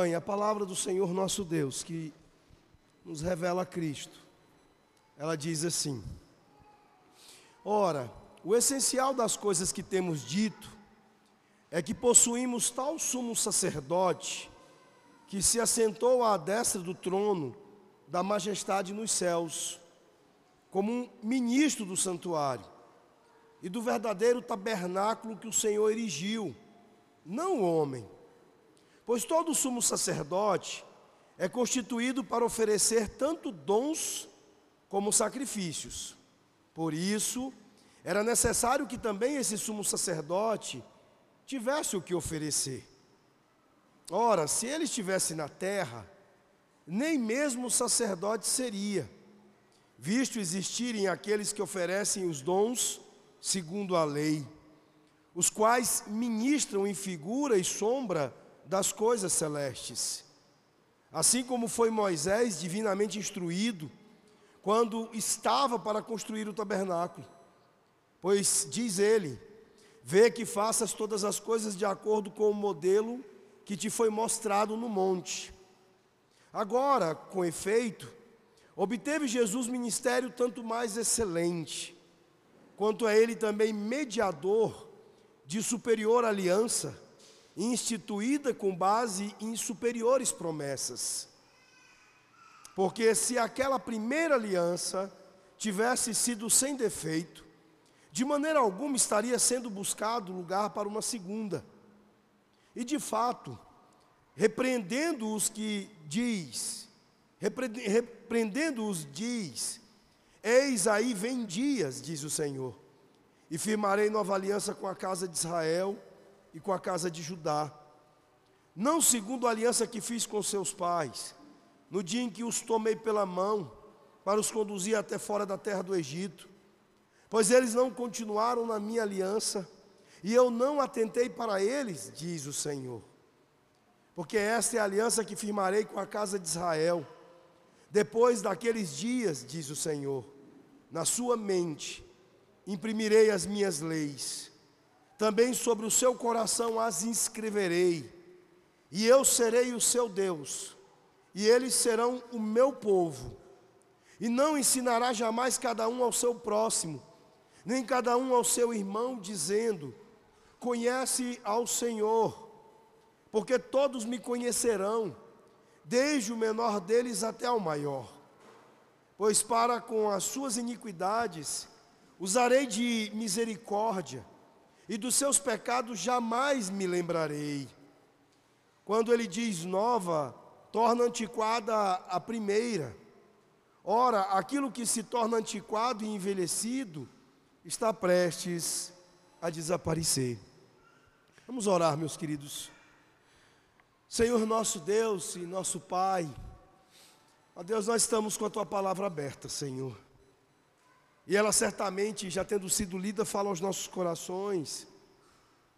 A palavra do Senhor nosso Deus, que nos revela Cristo. Ela diz assim: Ora, o essencial das coisas que temos dito é que possuímos tal sumo sacerdote que se assentou à destra do trono da majestade nos céus, como um ministro do santuário e do verdadeiro tabernáculo que o Senhor erigiu, não o homem. Pois todo sumo sacerdote é constituído para oferecer tanto dons como sacrifícios. Por isso, era necessário que também esse sumo sacerdote tivesse o que oferecer. Ora, se ele estivesse na terra, nem mesmo sacerdote seria, visto existirem aqueles que oferecem os dons segundo a lei, os quais ministram em figura e sombra das coisas celestes. Assim como foi Moisés divinamente instruído quando estava para construir o tabernáculo. Pois diz ele: Vê que faças todas as coisas de acordo com o modelo que te foi mostrado no monte. Agora, com efeito, obteve Jesus ministério tanto mais excelente, quanto a ele também mediador de superior aliança, instituída com base em superiores promessas. Porque se aquela primeira aliança tivesse sido sem defeito, de maneira alguma estaria sendo buscado lugar para uma segunda. E de fato, repreendendo os que diz, repreendendo os diz, eis aí vem dias, diz o Senhor, e firmarei nova aliança com a casa de Israel e com a casa de Judá, não segundo a aliança que fiz com seus pais, no dia em que os tomei pela mão, para os conduzir até fora da terra do Egito, Pois eles não continuaram na minha aliança, e eu não atentei para eles, diz o Senhor. Porque esta é a aliança que firmarei com a casa de Israel. Depois daqueles dias, diz o Senhor, na sua mente imprimirei as minhas leis, também sobre o seu coração as inscreverei, e eu serei o seu Deus, e eles serão o meu povo. E não ensinará jamais cada um ao seu próximo, nem cada um ao seu irmão, dizendo: Conhece ao Senhor, porque todos me conhecerão, desde o menor deles até o maior. Pois para com as suas iniquidades usarei de misericórdia, e dos seus pecados jamais me lembrarei. Quando ele diz nova, torna antiquada a primeira. Ora, aquilo que se torna antiquado e envelhecido, está prestes a desaparecer. Vamos orar, meus queridos. Senhor nosso Deus e nosso Pai, ó Deus, nós estamos com a tua palavra aberta, Senhor. E ela certamente, já tendo sido lida, fala aos nossos corações.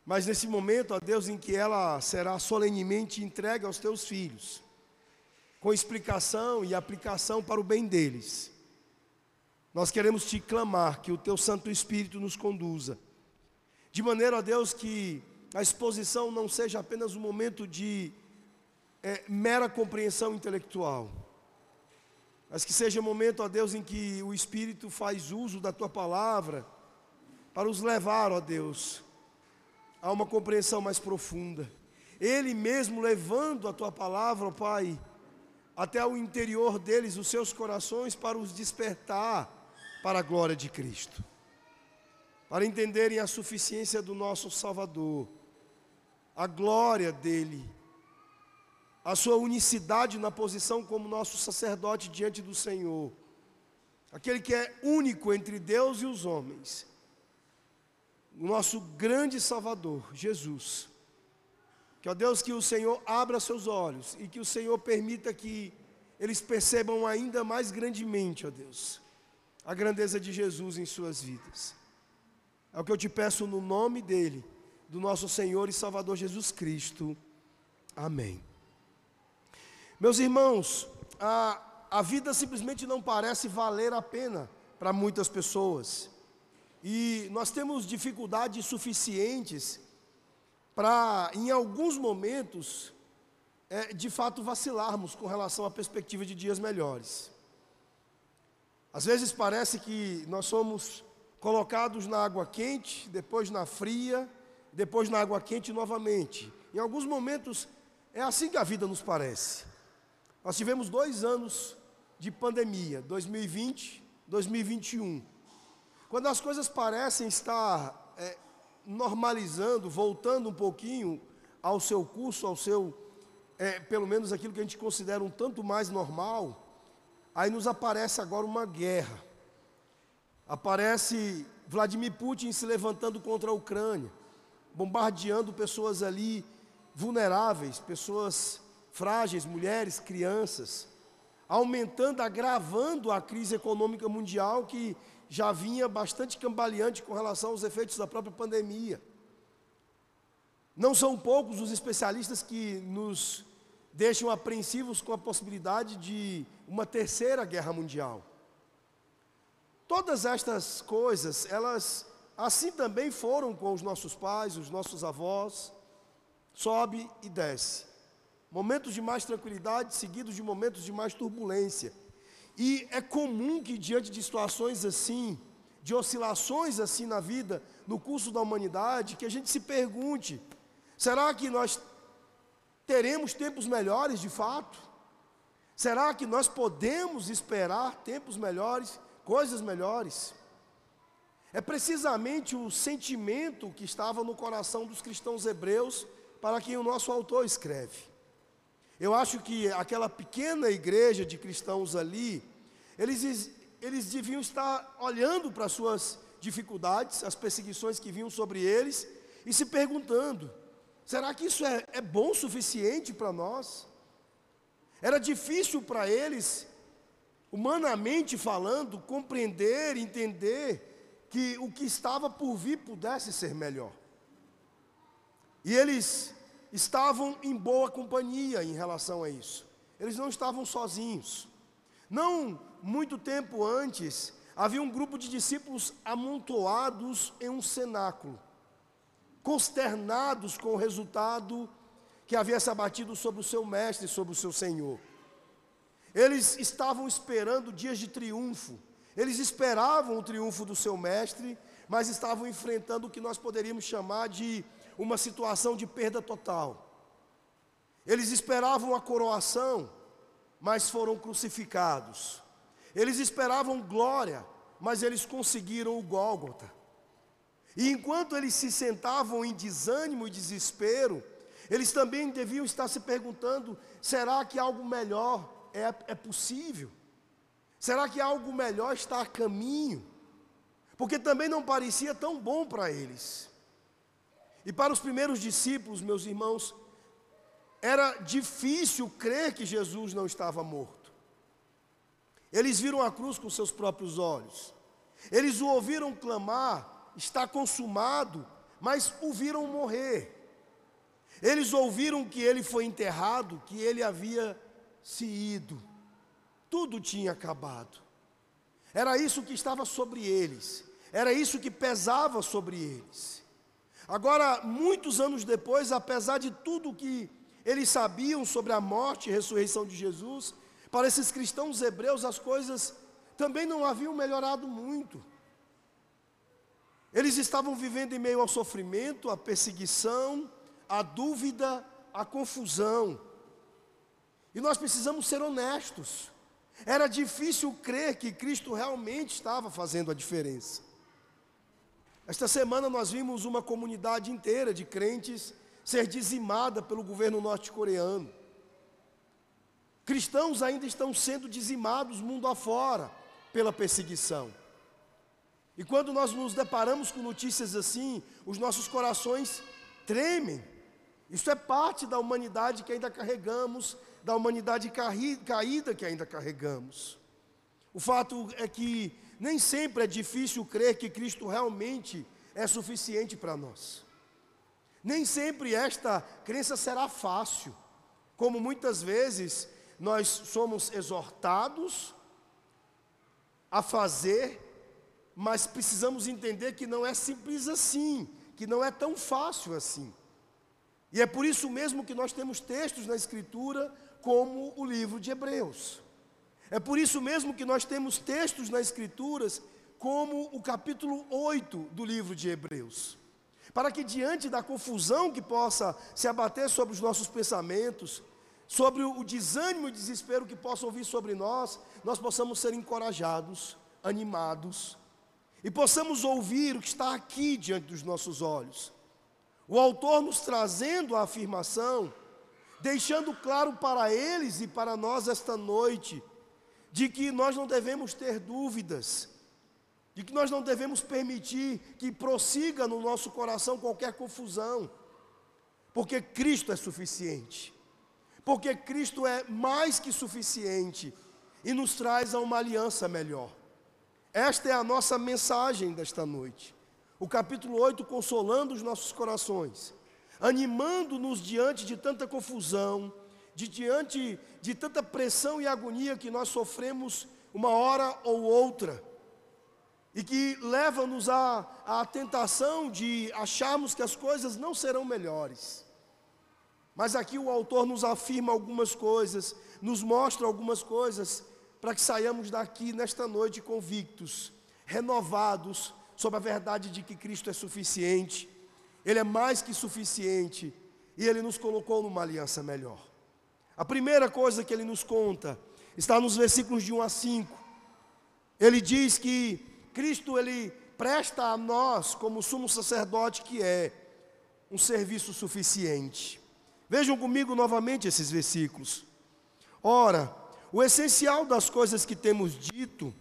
Mas nesse momento, ó Deus, em que ela será solenemente entregue aos teus filhos, com explicação e aplicação para o bem deles. Nós queremos te clamar que o teu Santo Espírito nos conduza, de maneira, ó Deus, que a exposição não seja apenas um momento de é, mera compreensão intelectual, mas que seja momento, ó Deus, em que o Espírito faz uso da tua palavra para os levar, ó Deus, a uma compreensão mais profunda. Ele mesmo levando a tua palavra, ó Pai, até o interior deles, os seus corações, para os despertar para a glória de Cristo, para entenderem a suficiência do nosso Salvador, a glória dele, a sua unicidade na posição como nosso sacerdote diante do Senhor, aquele que é único entre Deus e os homens, o nosso grande Salvador, Jesus. Que, ó Deus, que o Senhor abra seus olhos e que o Senhor permita que eles percebam ainda mais grandemente, ó Deus, a grandeza de Jesus em suas vidas. É o que eu te peço no nome dele, do nosso Senhor e Salvador Jesus Cristo. Amém. Meus irmãos, a, a vida simplesmente não parece valer a pena para muitas pessoas. E nós temos dificuldades suficientes para, em alguns momentos, é, de fato vacilarmos com relação à perspectiva de dias melhores. Às vezes parece que nós somos colocados na água quente, depois na fria, depois na água quente novamente. Em alguns momentos é assim que a vida nos parece. Nós tivemos dois anos de pandemia, 2020, 2021. Quando as coisas parecem estar é, normalizando, voltando um pouquinho ao seu curso, ao seu, é, pelo menos aquilo que a gente considera um tanto mais normal, aí nos aparece agora uma guerra. Aparece Vladimir Putin se levantando contra a Ucrânia, bombardeando pessoas ali vulneráveis, pessoas frágeis, mulheres, crianças, aumentando, agravando a crise econômica mundial que já vinha bastante cambaleante com relação aos efeitos da própria pandemia. Não são poucos os especialistas que nos deixam apreensivos com a possibilidade de uma terceira guerra mundial. Todas estas coisas, elas assim também foram com os nossos pais, os nossos avós, sobe e desce. Momentos de mais tranquilidade, seguidos de momentos de mais turbulência. E é comum que, diante de situações assim, de oscilações assim na vida, no curso da humanidade, que a gente se pergunte: será que nós teremos tempos melhores de fato? Será que nós podemos esperar tempos melhores, coisas melhores? É precisamente o sentimento que estava no coração dos cristãos hebreus para quem o nosso autor escreve. Eu acho que aquela pequena igreja de cristãos ali, eles, eles deviam estar olhando para as suas dificuldades, as perseguições que vinham sobre eles, e se perguntando: será que isso é, é bom o suficiente para nós? Era difícil para eles, humanamente falando, compreender, entender que o que estava por vir pudesse ser melhor. E eles estavam em boa companhia em relação a isso. Eles não estavam sozinhos. Não muito tempo antes, havia um grupo de discípulos amontoados em um cenáculo, consternados com o resultado que havia se abatido sobre o seu mestre, sobre o seu Senhor. Eles estavam esperando dias de triunfo, eles esperavam o triunfo do seu mestre, mas estavam enfrentando o que nós poderíamos chamar de uma situação de perda total. Eles esperavam a coroação, mas foram crucificados. Eles esperavam glória, mas eles conseguiram o Gólgota. E enquanto eles se sentavam em desânimo e desespero, eles também deviam estar se perguntando: será que algo melhor é, é possível? Será que algo melhor está a caminho? Porque também não parecia tão bom para eles. E para os primeiros discípulos, meus irmãos, era difícil crer que Jesus não estava morto. Eles viram a cruz com seus próprios olhos. Eles o ouviram clamar, está consumado, mas o viram morrer. Eles ouviram que ele foi enterrado, que ele havia se ido. Tudo tinha acabado. Era isso que estava sobre eles. Era isso que pesava sobre eles. Agora, muitos anos depois, apesar de tudo que eles sabiam sobre a morte e ressurreição de Jesus, para esses cristãos hebreus as coisas também não haviam melhorado muito. Eles estavam vivendo em meio ao sofrimento, à perseguição, à dúvida, à confusão. E nós precisamos ser honestos. Era difícil crer que Cristo realmente estava fazendo a diferença. Esta semana nós vimos uma comunidade inteira de crentes ser dizimada pelo governo norte-coreano. Cristãos ainda estão sendo dizimados mundo afora pela perseguição. E quando nós nos deparamos com notícias assim, os nossos corações tremem. Isso é parte da humanidade que ainda carregamos, da humanidade caída que ainda carregamos. O fato é que nem sempre é difícil crer que Cristo realmente é suficiente para nós. Nem sempre esta crença será fácil, como muitas vezes nós somos exortados a fazer, mas precisamos entender que não é simples assim, que não é tão fácil assim. E é por isso mesmo que nós temos textos na Escritura, como o livro de Hebreus. É por isso mesmo que nós temos textos nas Escrituras, como o capítulo 8 do livro de Hebreus. Para que, diante da confusão que possa se abater sobre os nossos pensamentos, sobre o desânimo e desespero que possam vir sobre nós, nós possamos ser encorajados, animados e possamos ouvir o que está aqui diante dos nossos olhos. O autor nos trazendo a afirmação, deixando claro para eles e para nós esta noite, de que nós não devemos ter dúvidas, de que nós não devemos permitir que prossiga no nosso coração qualquer confusão, porque Cristo é suficiente porque Cristo é mais que suficiente e nos traz a uma aliança melhor. Esta é a nossa mensagem desta noite. O capítulo 8 consolando os nossos corações, animando-nos diante de tanta confusão, de diante de tanta pressão e agonia que nós sofremos uma hora ou outra, e que leva-nos à, tentação de acharmos que as coisas não serão melhores. Mas aqui o autor nos afirma algumas coisas, nos mostra algumas coisas, para que saiamos daqui nesta noite convictos, renovados sobre a verdade de que Cristo é suficiente, Ele é mais que suficiente e Ele nos colocou numa aliança melhor. A primeira coisa que Ele nos conta está nos versículos de 1 a 5. Ele diz que Cristo Ele presta a nós, como sumo sacerdote que é, um serviço suficiente. Vejam comigo novamente esses versículos. Ora, o essencial das coisas que temos dito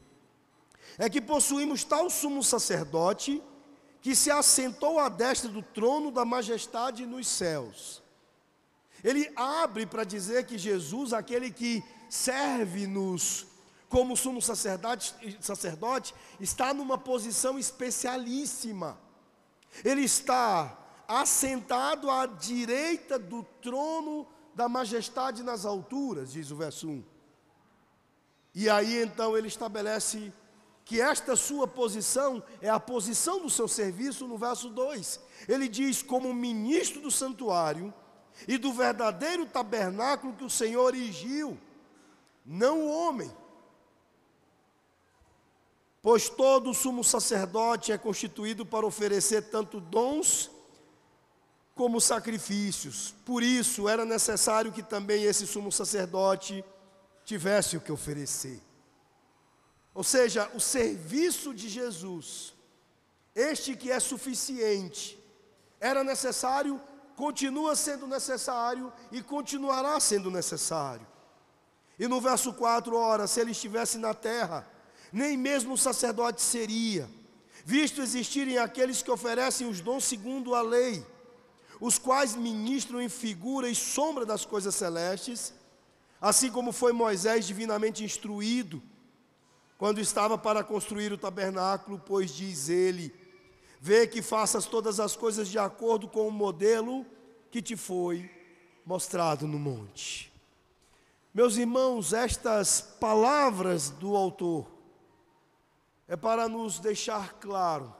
é que possuímos tal sumo sacerdote que se assentou à destra do trono da majestade nos céus. Ele abre para dizer que Jesus, aquele que serve-nos como sumo sacerdote, sacerdote, está numa posição especialíssima. Ele está assentado à direita do trono da majestade nas alturas, diz o verso 1. E aí então ele estabelece que esta sua posição é a posição do seu serviço no verso 2. Ele diz: como ministro do santuário e do verdadeiro tabernáculo que o Senhor erigiu, não o homem. Pois todo sumo sacerdote é constituído para oferecer tanto dons como sacrifícios. Por isso era necessário que também esse sumo sacerdote tivesse o que oferecer. Ou seja, o serviço de Jesus, este que é suficiente, era necessário, continua sendo necessário e continuará sendo necessário. E no verso 4, ora, se ele estivesse na terra, nem mesmo o sacerdote seria, visto existirem aqueles que oferecem os dons segundo a lei os quais ministram em figura e sombra das coisas celestes, assim como foi Moisés divinamente instruído, quando estava para construir o tabernáculo, pois diz ele: Vê que faças todas as coisas de acordo com o modelo que te foi mostrado no monte. Meus irmãos, estas palavras do autor é para nos deixar claro,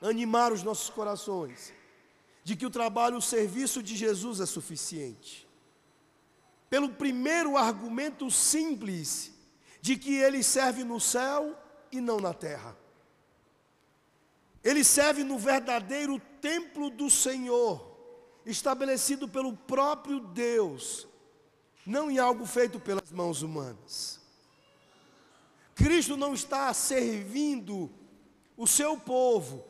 animar os nossos corações de que o trabalho, o serviço de Jesus é suficiente. Pelo primeiro argumento simples de que ele serve no céu e não na terra. Ele serve no verdadeiro templo do Senhor, estabelecido pelo próprio Deus, não em algo feito pelas mãos humanas. Cristo não está servindo o seu povo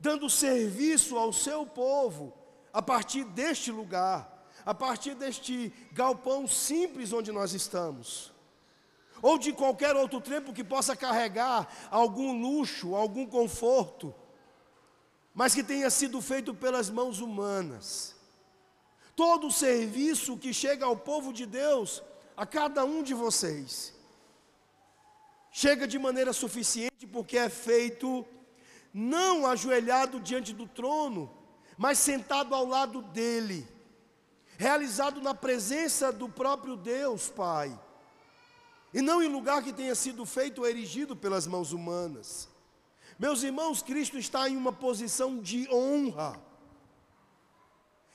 dando serviço ao seu povo a partir deste lugar, a partir deste galpão simples onde nós estamos. Ou de qualquer outro tempo que possa carregar algum luxo, algum conforto, mas que tenha sido feito pelas mãos humanas. Todo o serviço que chega ao povo de Deus, a cada um de vocês, chega de maneira suficiente porque é feito não ajoelhado diante do trono, mas sentado ao lado dele, realizado na presença do próprio Deus Pai, e não em lugar que tenha sido feito ou erigido pelas mãos humanas. Meus irmãos, Cristo está em uma posição de honra.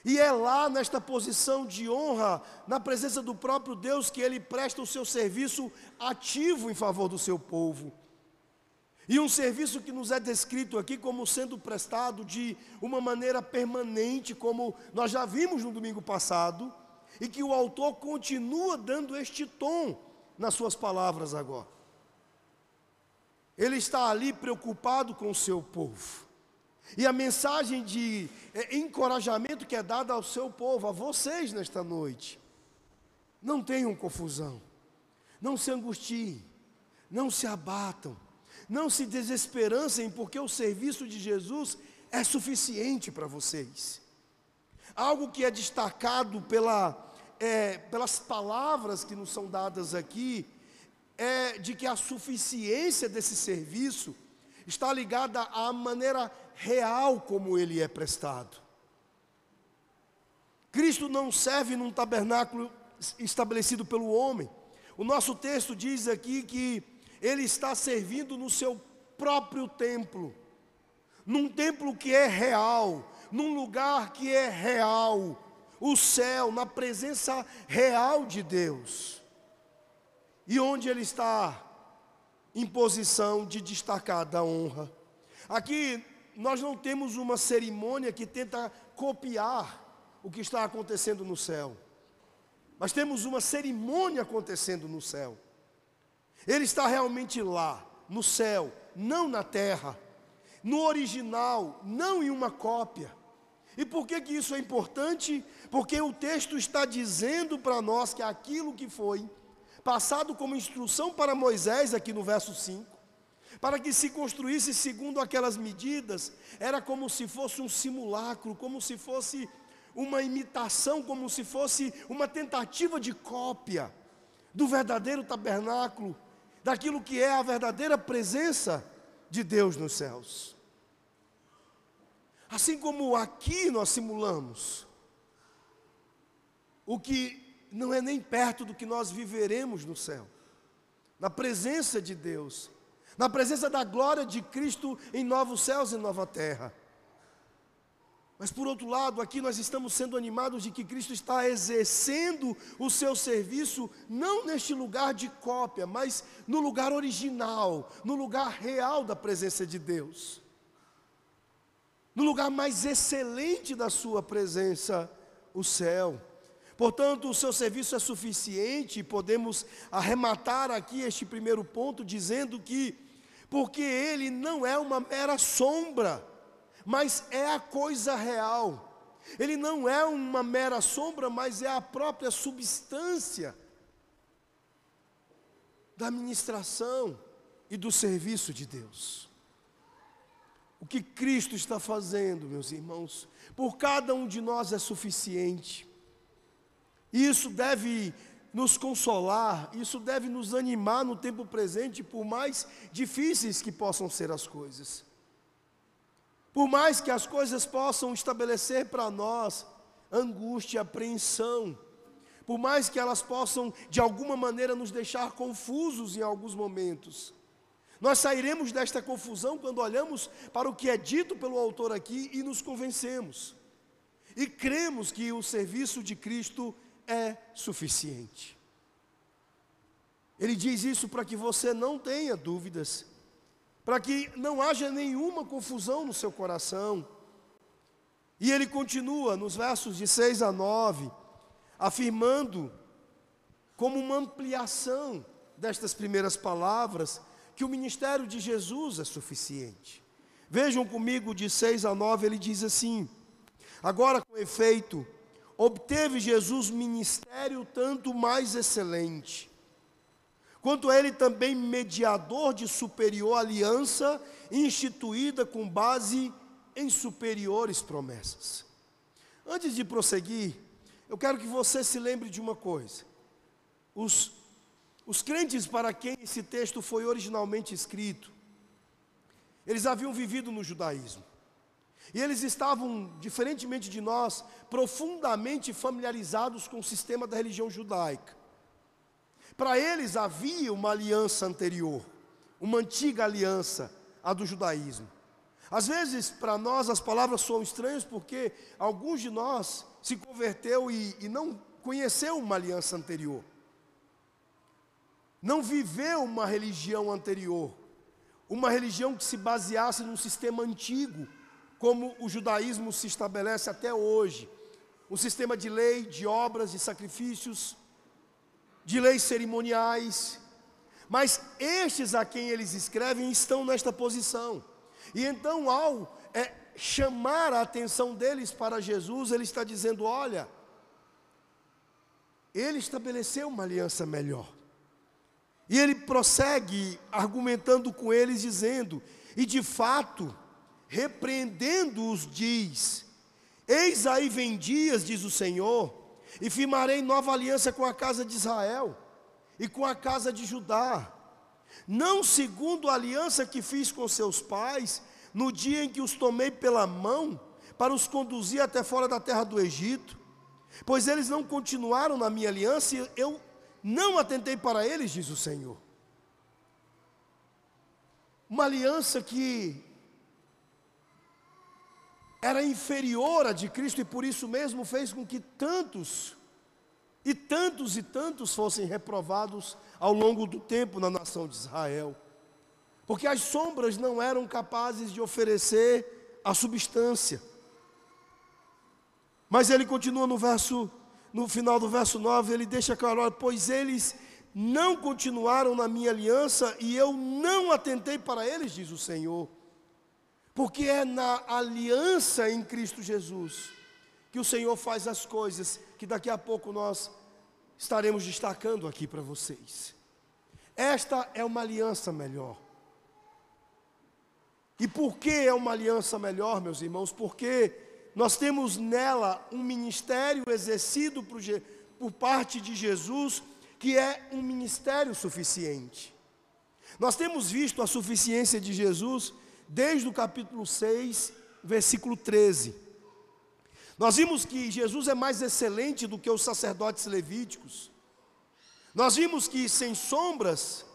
E é lá, nesta posição de honra, na presença do próprio Deus, que ele presta o seu serviço ativo em favor do seu povo. E um serviço que nos é descrito aqui como sendo prestado de uma maneira permanente, como nós já vimos no domingo passado, e que o autor continua dando este tom nas suas palavras agora. Ele está ali preocupado com o seu povo. E a mensagem de é, encorajamento que é dada ao seu povo, a vocês nesta noite, não tenham confusão, não se angustiem, não se abatam, não se desesperancem, porque o serviço de Jesus é suficiente para vocês. Algo que é destacado pela, é, pelas palavras que nos são dadas aqui, é de que a suficiência desse serviço está ligada à maneira real como ele é prestado. Cristo não serve num tabernáculo estabelecido pelo homem. O nosso texto diz aqui que ele está servindo no seu próprio templo, num templo que é real, num lugar que é real, o céu, na presença real de Deus. E onde ele está em posição de destacar da honra. Aqui nós não temos uma cerimônia que tenta copiar o que está acontecendo no céu. Mas temos uma cerimônia acontecendo no céu. Ele está realmente lá, no céu, não na terra, no original, não em uma cópia. E por que, que isso é importante? Porque o texto está dizendo para nós que aquilo que foi passado como instrução para Moisés, aqui no verso 5, para que se construísse segundo aquelas medidas, era como se fosse um simulacro, como se fosse uma imitação, como se fosse uma tentativa de cópia do verdadeiro tabernáculo, daquilo que é a verdadeira presença de Deus nos céus. Assim como aqui nós simulamos o que não é nem perto do que nós viveremos no céu, na presença de Deus, na presença da glória de Cristo em novos céus e nova terra. Mas por outro lado, aqui nós estamos sendo animados de que Cristo está exercendo o seu serviço não neste lugar de cópia, mas no lugar original, no lugar real da presença de Deus. No lugar mais excelente da sua presença, o céu. Portanto, o seu serviço é suficiente podemos arrematar aqui este primeiro ponto dizendo que porque ele não é uma mera sombra, mas é a coisa real. Ele não é uma mera sombra, mas é a própria substância da administração e do serviço de Deus. O que Cristo está fazendo, meus irmãos, por cada um de nós é suficiente. E isso deve nos consolar, isso deve nos animar no tempo presente, por mais difíceis que possam ser as coisas. Por mais que as coisas possam estabelecer para nós angústia, apreensão, por mais que elas possam de alguma maneira nos deixar confusos em alguns momentos, nós sairemos desta confusão quando olhamos para o que é dito pelo autor aqui e nos convencemos. E cremos que o serviço de Cristo é suficiente. Ele diz isso para que você não tenha dúvidas, para que não haja nenhuma confusão no seu coração. E ele continua nos versos de 6 a 9, afirmando, como uma ampliação destas primeiras palavras, que o ministério de Jesus é suficiente. Vejam comigo de 6 a 9, ele diz assim: Agora, com efeito, obteve Jesus ministério tanto mais excelente, quanto ele também mediador de superior aliança, instituída com base em superiores promessas. Antes de prosseguir, eu quero que você se lembre de uma coisa. Os, os crentes para quem esse texto foi originalmente escrito, eles haviam vivido no judaísmo. E eles estavam, diferentemente de nós, profundamente familiarizados com o sistema da religião judaica. Para eles havia uma aliança anterior, uma antiga aliança, a do judaísmo. Às vezes, para nós, as palavras são estranhas porque alguns de nós se converteu e, e não conheceu uma aliança anterior, não viveu uma religião anterior, uma religião que se baseasse num sistema antigo, como o judaísmo se estabelece até hoje um sistema de lei, de obras, de sacrifícios, de leis cerimoniais. Mas estes a quem eles escrevem estão nesta posição. E então, ao é, chamar a atenção deles para Jesus, ele está dizendo: olha, ele estabeleceu uma aliança melhor. E ele prossegue argumentando com eles, dizendo: e de fato, repreendendo-os, diz: Eis aí vem dias, diz o Senhor, e firmarei nova aliança com a casa de Israel e com a casa de Judá, não segundo a aliança que fiz com seus pais, no dia em que os tomei pela mão, para os conduzir até fora da terra do Egito, pois eles não continuaram na minha aliança, e eu não atentei para eles, diz o Senhor. Uma aliança que era inferior à de Cristo e por isso mesmo fez com que tantos, e tantos e tantos fossem reprovados ao longo do tempo na nação de Israel. Porque as sombras não eram capazes de oferecer a substância. Mas ele continua no verso no final do verso 9, ele deixa claro, pois eles não continuaram na minha aliança e eu não atentei para eles, diz o Senhor. Porque é na aliança em Cristo Jesus que o Senhor faz as coisas que daqui a pouco nós estaremos destacando aqui para vocês. Esta é uma aliança melhor. E por que é uma aliança melhor, meus irmãos? Porque nós temos nela um ministério exercido por, por parte de Jesus, que é um ministério suficiente. Nós temos visto a suficiência de Jesus desde o capítulo 6, versículo 13. Nós vimos que Jesus é mais excelente do que os sacerdotes levíticos. Nós vimos que sem sombras,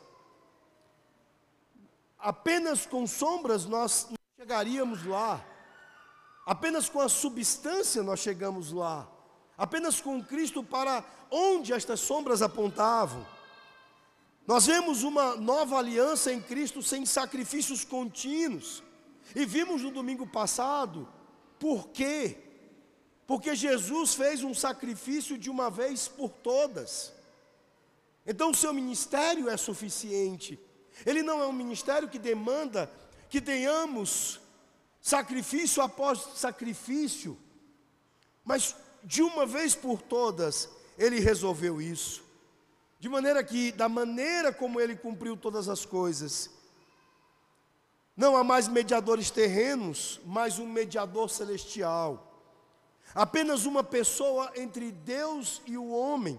apenas com sombras nós não chegaríamos lá. Apenas com a substância nós chegamos lá. Apenas com Cristo para onde estas sombras apontavam. Nós vemos uma nova aliança em Cristo sem sacrifícios contínuos. E vimos no domingo passado por quê? Porque Jesus fez um sacrifício de uma vez por todas. Então o seu ministério é suficiente. Ele não é um ministério que demanda que tenhamos sacrifício após sacrifício, mas de uma vez por todas ele resolveu isso. De maneira que, da maneira como ele cumpriu todas as coisas, não há mais mediadores terrenos, mas um mediador celestial. Apenas uma pessoa entre Deus e o homem,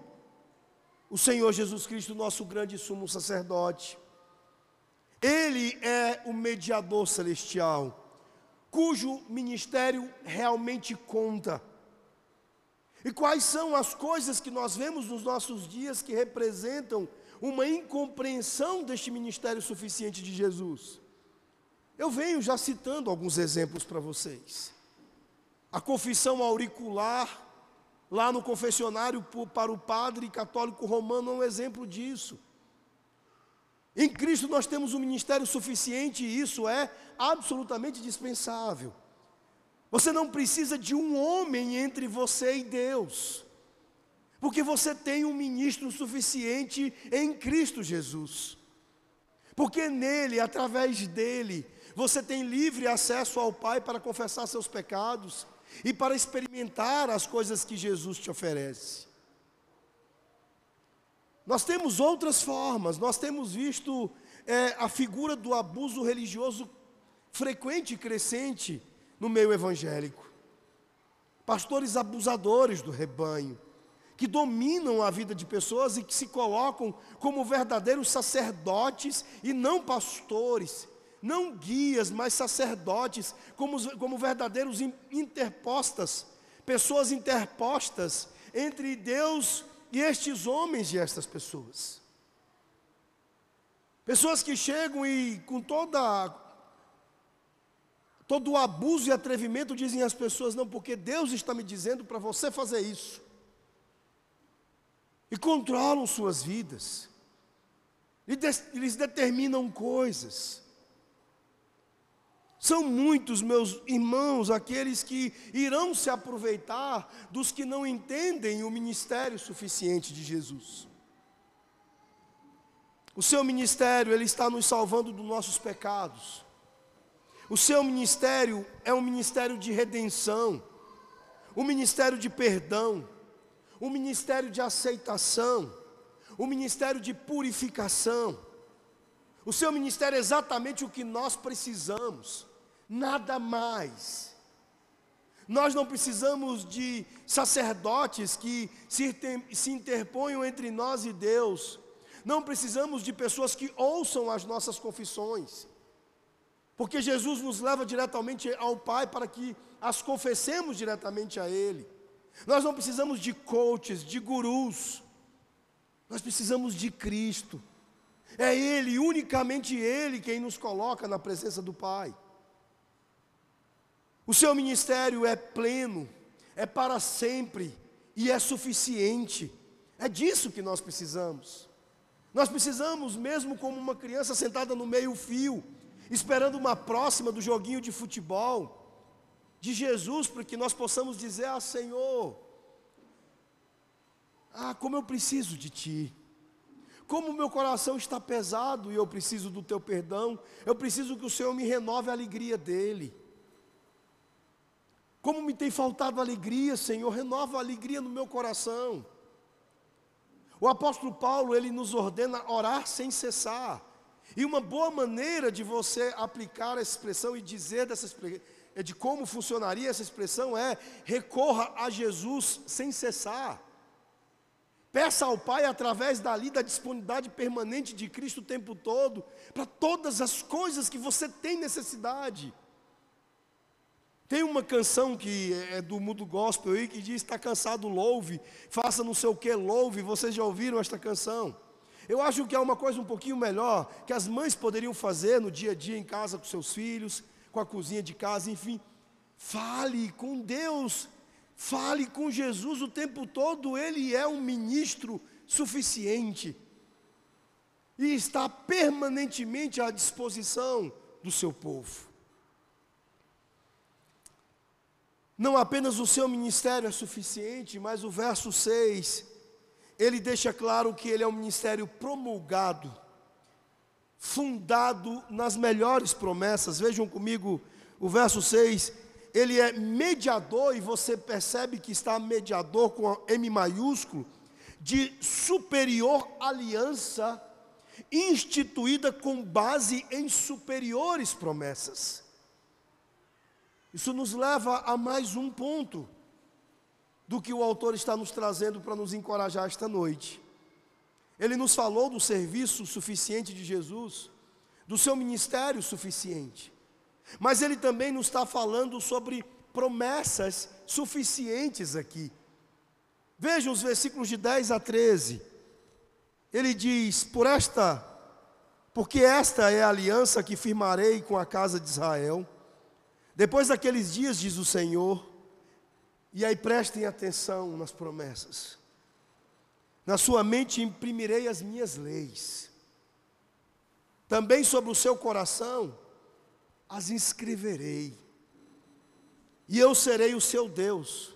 o Senhor Jesus Cristo, nosso grande sumo sacerdote. Ele é o mediador celestial, cujo ministério realmente conta. E quais são as coisas que nós vemos nos nossos dias que representam uma incompreensão deste ministério suficiente de Jesus? Eu venho já citando alguns exemplos para vocês. A confissão auricular, lá no confessionário para o padre católico romano, é um exemplo disso. Em Cristo nós temos um ministério suficiente e isso é absolutamente dispensável. Você não precisa de um homem entre você e Deus, porque você tem um ministro suficiente em Cristo Jesus. Porque nele, através dele, você tem livre acesso ao Pai para confessar seus pecados e para experimentar as coisas que Jesus te oferece. Nós temos outras formas, nós temos visto é, a figura do abuso religioso frequente e crescente no meio evangélico. Pastores abusadores do rebanho, que dominam a vida de pessoas e que se colocam como verdadeiros sacerdotes e não pastores, não guias, mas sacerdotes, como, como verdadeiros interpostas, pessoas interpostas entre Deus e estes homens e estas pessoas. Pessoas que chegam e com toda todo o abuso e atrevimento, dizem as pessoas, não, porque Deus está me dizendo para você fazer isso. E controlam suas vidas, eles determinam coisas. São muitos, meus irmãos, aqueles que irão se aproveitar dos que não entendem o ministério suficiente de Jesus. O seu ministério, ele está nos salvando dos nossos pecados. O seu ministério é um ministério de redenção, um ministério de perdão, um ministério de aceitação, um ministério de purificação. O seu ministério é exatamente o que nós precisamos nada mais. Nós não precisamos de sacerdotes que se, interponham entre nós e Deus. Não precisamos de pessoas que ouçam as nossas confissões. Porque Jesus nos leva diretamente ao Pai para que as confessemos diretamente a Ele. Nós não precisamos de coaches, de gurus. Nós precisamos de Cristo. É Ele, unicamente Ele, quem nos coloca na presença do Pai. O seu ministério é pleno, é para sempre e é suficiente. É disso que nós precisamos. Nós precisamos, mesmo como uma criança sentada no meio-fio, esperando uma próxima do joguinho de futebol, de Jesus, para que nós possamos dizer: Ah, Senhor, ah, como eu preciso de Ti. Como o meu coração está pesado e eu preciso do Teu perdão, eu preciso que o Senhor me renove a alegria dEle. Como me tem faltado alegria, Senhor, renova a alegria no meu coração. O apóstolo Paulo, ele nos ordena orar sem cessar. E uma boa maneira de você aplicar essa expressão e dizer dessa é de como funcionaria essa expressão é recorra a Jesus sem cessar. Peça ao Pai através dali da disponibilidade permanente de Cristo o tempo todo, para todas as coisas que você tem necessidade. Tem uma canção que é do mundo gospel aí que diz: está cansado, louve, faça não sei o que, louve. Vocês já ouviram esta canção? Eu acho que é uma coisa um pouquinho melhor que as mães poderiam fazer no dia a dia em casa com seus filhos, com a cozinha de casa, enfim. Fale com Deus, fale com Jesus o tempo todo, Ele é um ministro suficiente e está permanentemente à disposição do seu povo. Não apenas o seu ministério é suficiente, mas o verso 6, ele deixa claro que ele é um ministério promulgado, fundado nas melhores promessas. Vejam comigo o verso 6, ele é mediador, e você percebe que está mediador com M maiúsculo, de superior aliança, instituída com base em superiores promessas. Isso nos leva a mais um ponto do que o autor está nos trazendo para nos encorajar esta noite. Ele nos falou do serviço suficiente de Jesus, do seu ministério suficiente, mas ele também nos está falando sobre promessas suficientes aqui. Vejam os versículos de 10 a 13. Ele diz: Por esta, porque esta é a aliança que firmarei com a casa de Israel depois daqueles dias, diz o Senhor, e aí prestem atenção nas promessas. Na sua mente imprimirei as minhas leis. Também sobre o seu coração as inscreverei. E eu serei o seu Deus.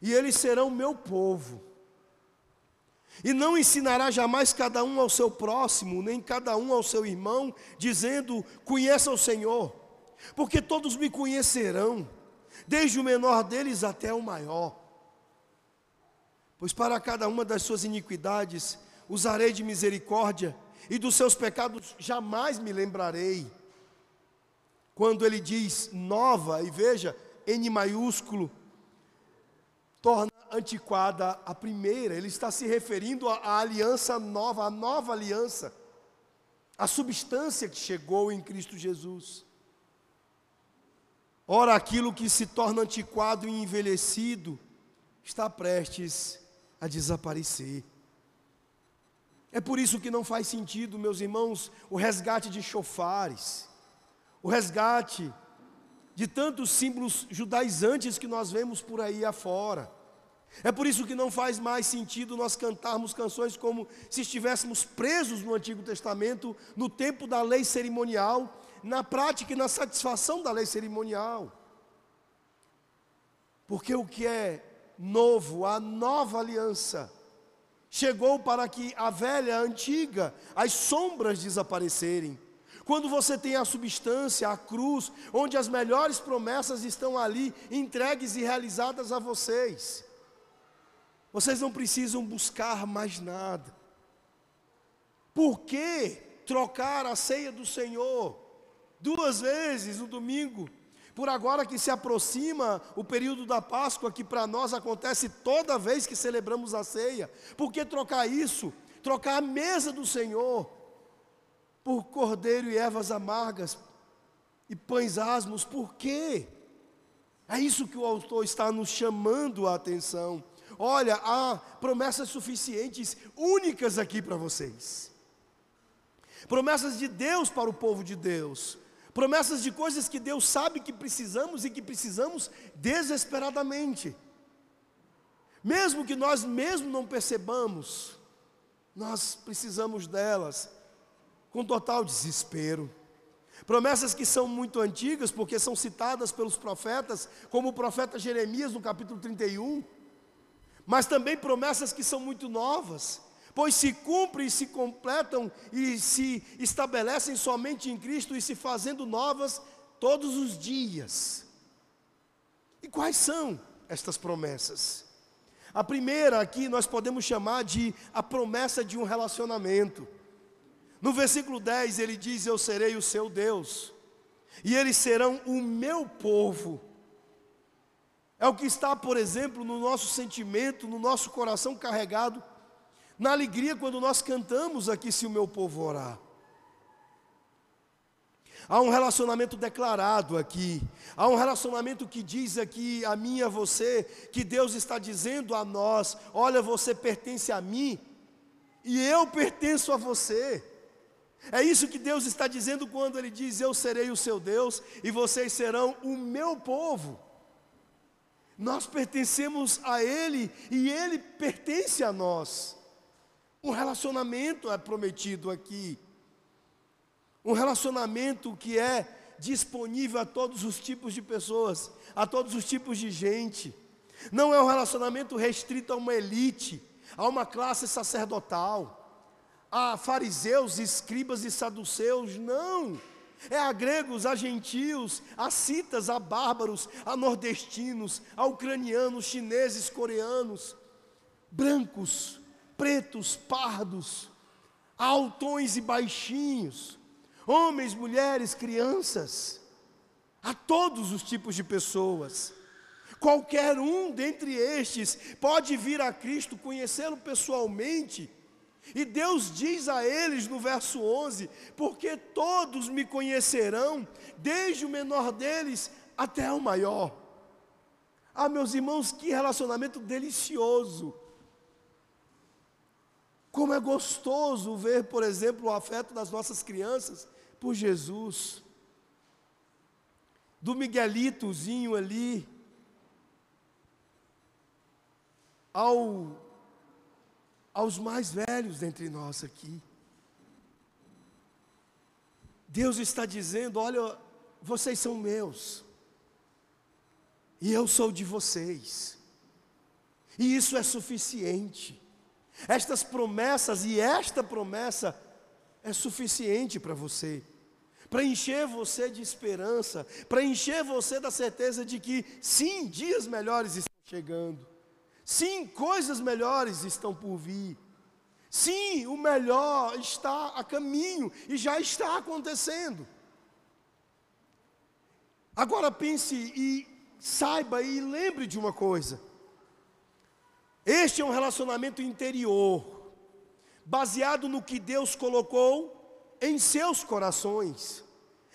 E eles serão meu povo. E não ensinará jamais cada um ao seu próximo, nem cada um ao seu irmão, dizendo: Conheça o Senhor porque todos me conhecerão, desde o menor deles até o maior. Pois para cada uma das suas iniquidades usarei de misericórdia, e dos seus pecados jamais me lembrarei. Quando ele diz nova, e veja, N maiúsculo, torna antiquada a primeira, ele está se referindo à aliança nova, à nova aliança, a substância que chegou em Cristo Jesus. Ora, aquilo que se torna antiquado e envelhecido está prestes a desaparecer. É por isso que não faz sentido, meus irmãos, o resgate de chofares, o resgate de tantos símbolos judaizantes que nós vemos por aí afora. É por isso que não faz mais sentido nós cantarmos canções como se estivéssemos presos no Antigo Testamento, no tempo da lei cerimonial, na prática e na satisfação da lei cerimonial. Porque o que é novo, a nova aliança, chegou para que a velha, a antiga, as sombras desaparecerem. Quando você tem a substância, a cruz, onde as melhores promessas estão ali entregues e realizadas a vocês. Vocês não precisam buscar mais nada. Por que trocar a ceia do Senhor duas vezes no domingo? Por agora que se aproxima o período da Páscoa, que para nós acontece toda vez que celebramos a ceia. Por que trocar isso? Trocar a mesa do Senhor por cordeiro e ervas amargas e pães asmos. Por quê? É isso que o autor está nos chamando a atenção. Olha, há promessas suficientes, únicas aqui para vocês. Promessas de Deus para o povo de Deus. Promessas de coisas que Deus sabe que precisamos e que precisamos desesperadamente. Mesmo que nós mesmo não percebamos, nós precisamos delas com total desespero. Promessas que são muito antigas, porque são citadas pelos profetas, como o profeta Jeremias no capítulo 31 mas também promessas que são muito novas, pois se cumprem, se completam e se estabelecem somente em Cristo e se fazendo novas todos os dias. E quais são estas promessas? A primeira aqui nós podemos chamar de a promessa de um relacionamento. No versículo 10 ele diz: Eu serei o seu Deus, e eles serão o meu povo. É o que está, por exemplo, no nosso sentimento, no nosso coração carregado, na alegria quando nós cantamos aqui, se o meu povo orar. Há um relacionamento declarado aqui, há um relacionamento que diz aqui a mim e a você, que Deus está dizendo a nós: olha, você pertence a mim e eu pertenço a você. É isso que Deus está dizendo quando Ele diz: Eu serei o seu Deus e vocês serão o meu povo. Nós pertencemos a Ele e Ele pertence a nós. Um relacionamento é prometido aqui. Um relacionamento que é disponível a todos os tipos de pessoas, a todos os tipos de gente. Não é um relacionamento restrito a uma elite, a uma classe sacerdotal, a fariseus, escribas e saduceus, não é a gregos, a gentios, a citas, a bárbaros, a nordestinos, a ucranianos, chineses, coreanos, brancos, pretos, pardos, altões e baixinhos, homens, mulheres, crianças, a todos os tipos de pessoas. Qualquer um dentre estes pode vir a Cristo, conhecê-lo pessoalmente e Deus diz a eles no verso 11: Porque todos me conhecerão, desde o menor deles até o maior. Ah, meus irmãos, que relacionamento delicioso. Como é gostoso ver, por exemplo, o afeto das nossas crianças por Jesus. Do Miguelitozinho ali, ao aos mais velhos dentre nós aqui. Deus está dizendo: olha, vocês são meus, e eu sou de vocês, e isso é suficiente. Estas promessas e esta promessa é suficiente para você, para encher você de esperança, para encher você da certeza de que sim, dias melhores estão chegando. Sim, coisas melhores estão por vir. Sim, o melhor está a caminho e já está acontecendo. Agora pense e saiba e lembre de uma coisa. Este é um relacionamento interior, baseado no que Deus colocou em seus corações.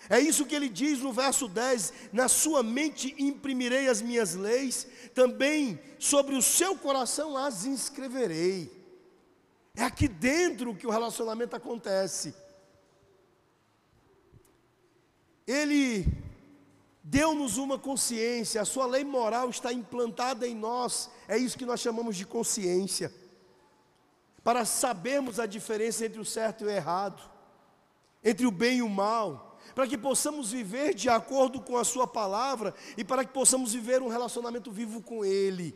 É isso que ele diz no verso 10: Na sua mente imprimirei as minhas leis, também sobre o seu coração as inscreverei. É aqui dentro que o relacionamento acontece. Ele deu-nos uma consciência, a sua lei moral está implantada em nós, é isso que nós chamamos de consciência, para sabermos a diferença entre o certo e o errado, entre o bem e o mal, para que possamos viver de acordo com a Sua palavra e para que possamos viver um relacionamento vivo com Ele.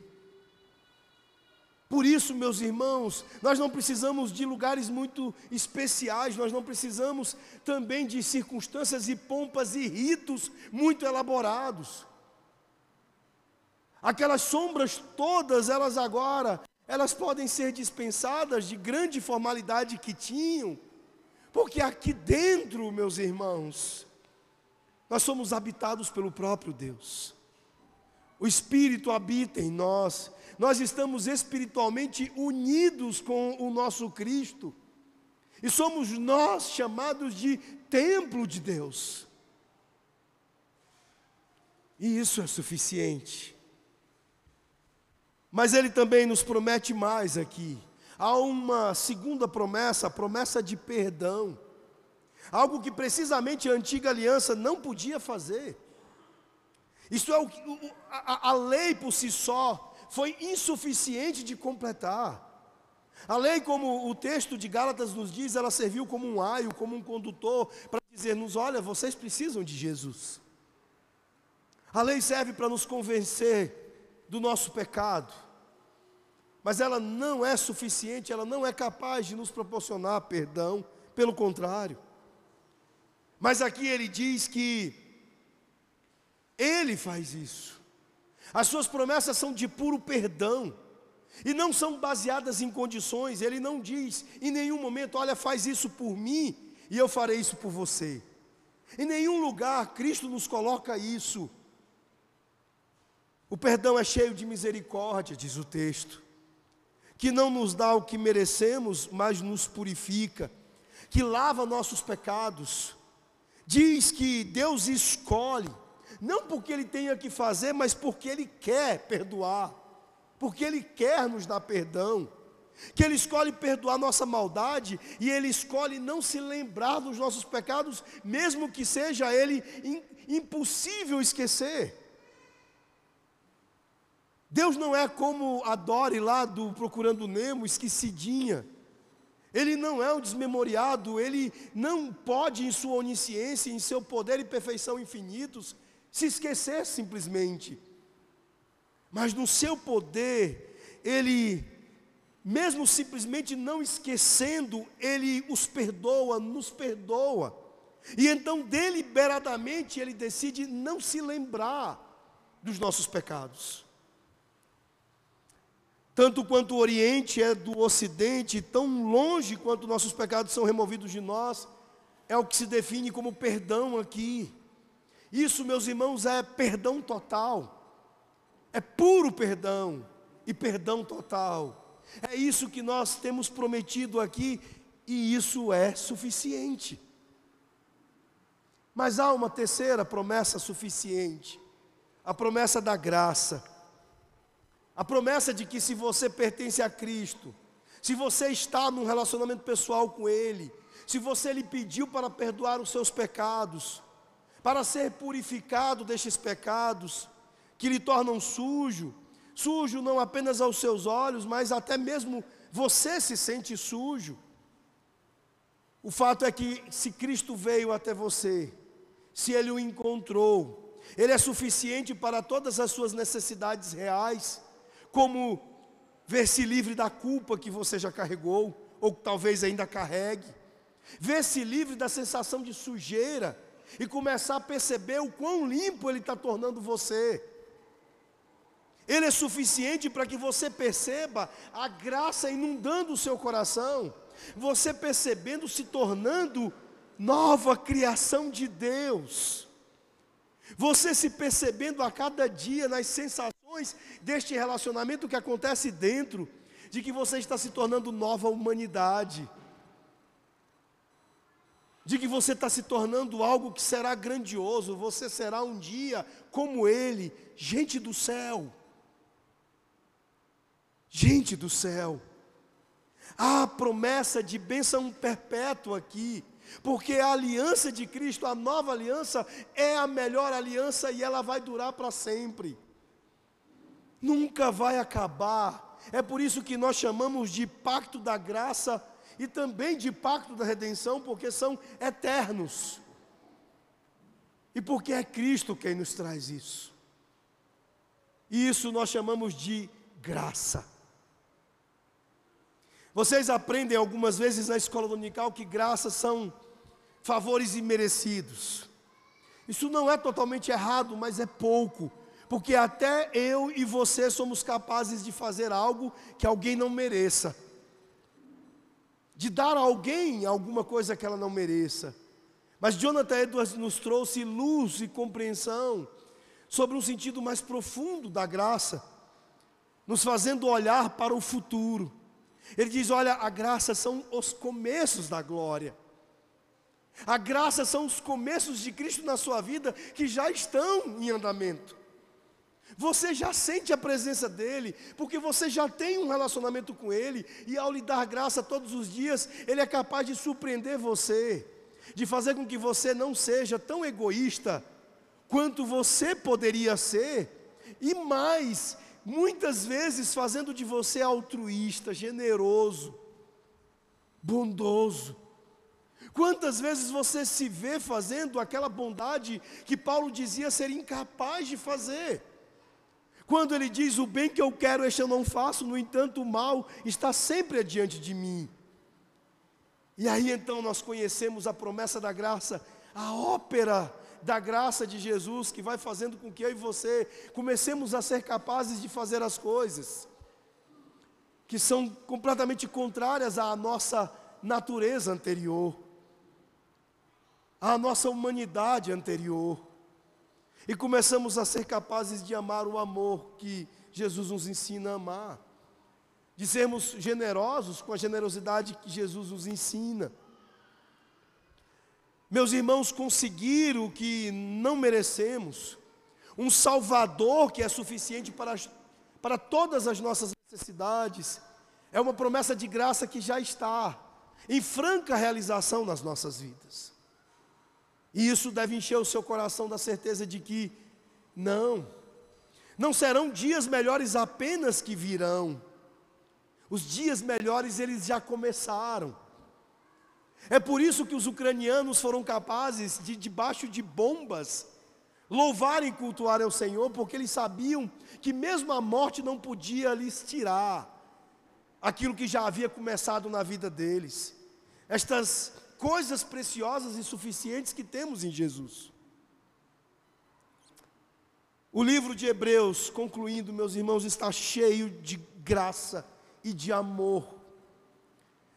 Por isso, meus irmãos, nós não precisamos de lugares muito especiais, nós não precisamos também de circunstâncias e pompas e ritos muito elaborados. Aquelas sombras todas, elas agora, elas podem ser dispensadas de grande formalidade que tinham, porque aqui dentro, meus irmãos, nós somos habitados pelo próprio Deus. O Espírito habita em nós, nós estamos espiritualmente unidos com o nosso Cristo. E somos nós chamados de templo de Deus. E isso é suficiente. Mas ele também nos promete mais aqui. Há uma segunda promessa, a promessa de perdão. Algo que precisamente a antiga aliança não podia fazer. Isso é o, a, a lei por si só foi insuficiente de completar. A lei, como o texto de Gálatas nos diz, ela serviu como um aio, como um condutor, para dizer-nos: olha, vocês precisam de Jesus. A lei serve para nos convencer do nosso pecado, mas ela não é suficiente, ela não é capaz de nos proporcionar perdão, pelo contrário. Mas aqui ele diz que ele faz isso. As suas promessas são de puro perdão. E não são baseadas em condições. Ele não diz em nenhum momento: olha, faz isso por mim e eu farei isso por você. Em nenhum lugar Cristo nos coloca isso. O perdão é cheio de misericórdia, diz o texto, que não nos dá o que merecemos, mas nos purifica, que lava nossos pecados. Diz que Deus escolhe não porque ele tenha que fazer, mas porque ele quer perdoar, porque ele quer nos dar perdão, que ele escolhe perdoar nossa maldade e ele escolhe não se lembrar dos nossos pecados, mesmo que seja ele impossível esquecer. Deus não é como a Dory lá do Procurando Nemo, esquecidinha. Ele não é um desmemoriado, ele não pode, em sua onisciência, em seu poder e perfeição infinitos, se esquecer simplesmente. Mas no seu poder, Ele, mesmo simplesmente não esquecendo, Ele os perdoa, nos perdoa. E então, deliberadamente, Ele decide não se lembrar dos nossos pecados. Tanto quanto o Oriente é do Ocidente, tão longe quanto nossos pecados são removidos de nós, é o que se define como perdão aqui. Isso, meus irmãos, é perdão total. É puro perdão e perdão total. É isso que nós temos prometido aqui e isso é suficiente. Mas há uma terceira promessa suficiente: a promessa da graça. A promessa de que se você pertence a Cristo, se você está num relacionamento pessoal com Ele, se você lhe pediu para perdoar os seus pecados, para ser purificado destes pecados que lhe tornam sujo, sujo não apenas aos seus olhos, mas até mesmo você se sente sujo. O fato é que se Cristo veio até você, se Ele o encontrou, Ele é suficiente para todas as suas necessidades reais, como ver-se livre da culpa que você já carregou, ou talvez ainda carregue, ver-se livre da sensação de sujeira e começar a perceber o quão limpo Ele está tornando você. Ele é suficiente para que você perceba a graça inundando o seu coração, você percebendo, se tornando nova criação de Deus. Você se percebendo a cada dia nas sensações deste relacionamento que acontece dentro, de que você está se tornando nova humanidade de que você está se tornando algo que será grandioso, você será um dia como Ele, gente do céu. Gente do céu. Há a promessa de bênção perpétua aqui, Porque a aliança de Cristo, a nova aliança, é a melhor aliança e ela vai durar para sempre. Nunca vai acabar. É por isso que nós chamamos de pacto da graça e também de pacto da redenção, porque são eternos. E porque é Cristo quem nos traz isso. E isso nós chamamos de graça. Vocês aprendem algumas vezes na escola dominical que graças são favores imerecidos. Isso não é totalmente errado, mas é pouco, porque até eu e você somos capazes de fazer algo que alguém não mereça, de dar a alguém alguma coisa que ela não mereça. Mas Jonathan Edwards nos trouxe luz e compreensão sobre um sentido mais profundo da graça, nos fazendo olhar para o futuro. Ele diz: olha, a graça são os começos da glória. A graça são os começos de Cristo na sua vida que já estão em andamento. Você já sente a presença dEle, porque você já tem um relacionamento com Ele, e ao lhe dar graça todos os dias, Ele é capaz de surpreender você, de fazer com que você não seja tão egoísta quanto você poderia ser, e mais, muitas vezes fazendo de você altruísta, generoso, bondoso. Quantas vezes você se vê fazendo aquela bondade que Paulo dizia ser incapaz de fazer? Quando ele diz: O bem que eu quero, este eu não faço, no entanto, o mal está sempre adiante de mim. E aí então nós conhecemos a promessa da graça, a ópera da graça de Jesus, que vai fazendo com que eu e você comecemos a ser capazes de fazer as coisas que são completamente contrárias à nossa natureza anterior à nossa humanidade anterior. E começamos a ser capazes de amar o amor que Jesus nos ensina a amar, de sermos generosos com a generosidade que Jesus nos ensina. Meus irmãos, conseguir o que não merecemos, um Salvador que é suficiente para, para todas as nossas necessidades, é uma promessa de graça que já está em franca realização nas nossas vidas. E isso deve encher o seu coração da certeza de que não, não serão dias melhores apenas que virão. Os dias melhores eles já começaram. É por isso que os ucranianos foram capazes de, debaixo de bombas, louvarem e cultuarem ao Senhor, porque eles sabiam que mesmo a morte não podia lhes tirar aquilo que já havia começado na vida deles. Estas coisas preciosas e suficientes que temos em Jesus. O livro de Hebreus, concluindo, meus irmãos, está cheio de graça e de amor.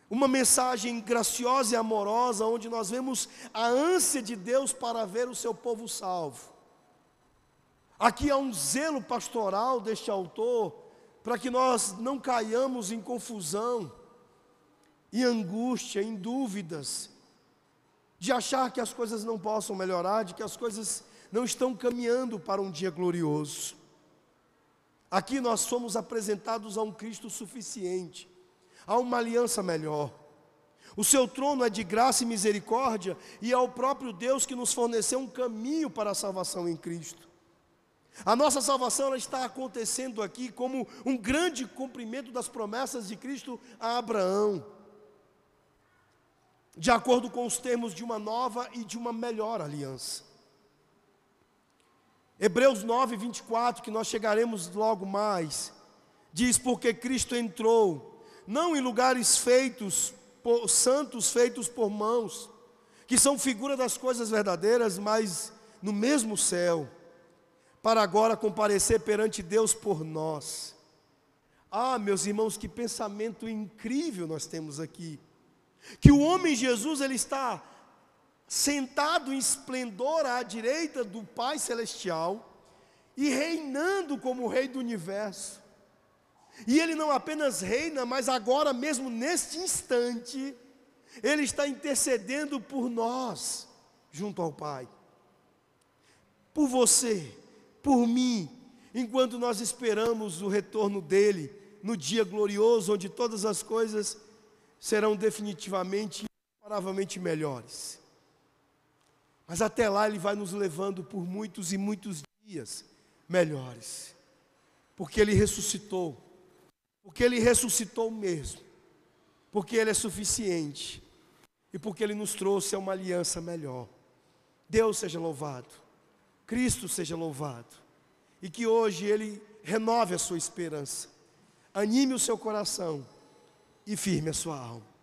Uma mensagem graciosa e amorosa, onde nós vemos a ânsia de Deus para ver o seu povo salvo. Aqui há um zelo pastoral deste autor, para que nós não caiamos em confusão, em angústia, em dúvidas, de achar que as coisas não possam melhorar, de que as coisas não estão caminhando para um dia glorioso. Aqui nós somos apresentados a um Cristo suficiente, a uma aliança melhor. O seu trono é de graça e misericórdia, e é o próprio Deus que nos forneceu um caminho para a salvação em Cristo. A nossa salvação está acontecendo aqui como um grande cumprimento das promessas de Cristo a Abraão de acordo com os termos de uma nova e de uma melhor aliança. Hebreus 9, 24, que nós chegaremos logo mais, diz: Porque Cristo entrou, não em lugares feitos, por, santos feitos por mãos, que são figura das coisas verdadeiras, mas no mesmo céu, para agora comparecer perante Deus por nós. Ah, meus irmãos, que pensamento incrível nós temos aqui que o homem Jesus ele está sentado em esplendor à direita do Pai celestial e reinando como rei do universo. E ele não apenas reina, mas agora mesmo neste instante, ele está intercedendo por nós junto ao Pai. Por você, por mim, enquanto nós esperamos o retorno dele no dia glorioso onde todas as coisas serão definitivamente incomparavelmente melhores. Mas até lá Ele vai nos levando por muitos e muitos dias melhores. Porque Ele ressuscitou. Porque Ele ressuscitou mesmo. Porque Ele é suficiente. E porque Ele nos trouxe a uma aliança melhor. Deus seja louvado. Cristo seja louvado. E que hoje Ele renove a sua esperança. Anime o seu coração e firme a sua alma.